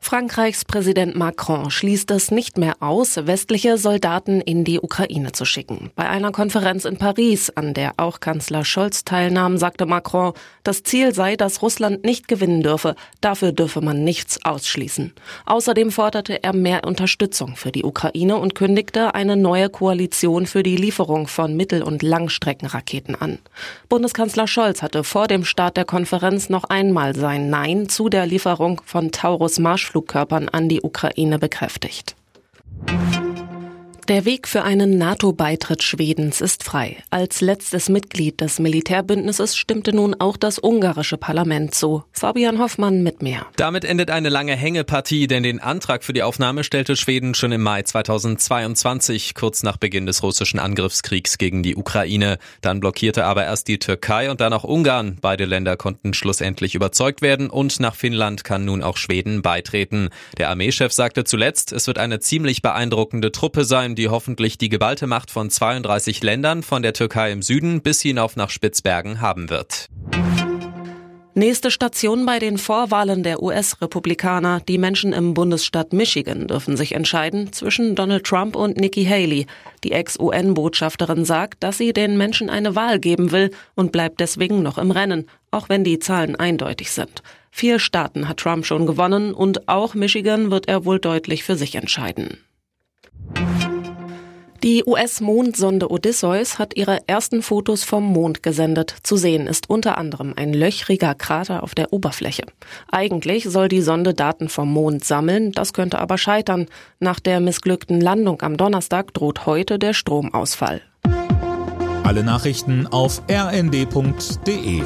Frankreichs Präsident Macron schließt es nicht mehr aus, westliche Soldaten in die Ukraine zu schicken. Bei einer Konferenz in Paris, an der auch Kanzler Scholz teilnahm, sagte Macron, das Ziel sei, dass Russland nicht gewinnen dürfe. Dafür dürfe man nichts ausschließen. Außerdem forderte er mehr Unterstützung für die Ukraine und kündigte eine neue Koalition für die Lieferung von Mittel- und Langstreckenraketen an. Bundeskanzler Scholz hatte vor dem Start der Konferenz noch einmal sein Nein zu der Lieferung von Taurus Marsch Marschflugkörpern an die Ukraine bekräftigt. Der Weg für einen NATO-Beitritt Schwedens ist frei. Als letztes Mitglied des Militärbündnisses stimmte nun auch das ungarische Parlament zu. Fabian Hoffmann mit mehr. Damit endet eine lange Hängepartie, denn den Antrag für die Aufnahme stellte Schweden schon im Mai 2022, kurz nach Beginn des russischen Angriffskriegs gegen die Ukraine. Dann blockierte aber erst die Türkei und dann auch Ungarn. Beide Länder konnten schlussendlich überzeugt werden und nach Finnland kann nun auch Schweden beitreten. Der Armeechef sagte zuletzt, es wird eine ziemlich beeindruckende Truppe sein, die hoffentlich die geballte Macht von 32 Ländern von der Türkei im Süden bis hinauf nach Spitzbergen haben wird. Nächste Station bei den Vorwahlen der US-Republikaner. Die Menschen im Bundesstaat Michigan dürfen sich entscheiden zwischen Donald Trump und Nikki Haley. Die Ex-UN-Botschafterin sagt, dass sie den Menschen eine Wahl geben will und bleibt deswegen noch im Rennen, auch wenn die Zahlen eindeutig sind. Vier Staaten hat Trump schon gewonnen und auch Michigan wird er wohl deutlich für sich entscheiden. Die US-Mondsonde Odysseus hat ihre ersten Fotos vom Mond gesendet. Zu sehen ist unter anderem ein löchriger Krater auf der Oberfläche. Eigentlich soll die Sonde Daten vom Mond sammeln, das könnte aber scheitern. Nach der missglückten Landung am Donnerstag droht heute der Stromausfall. Alle Nachrichten auf rnd.de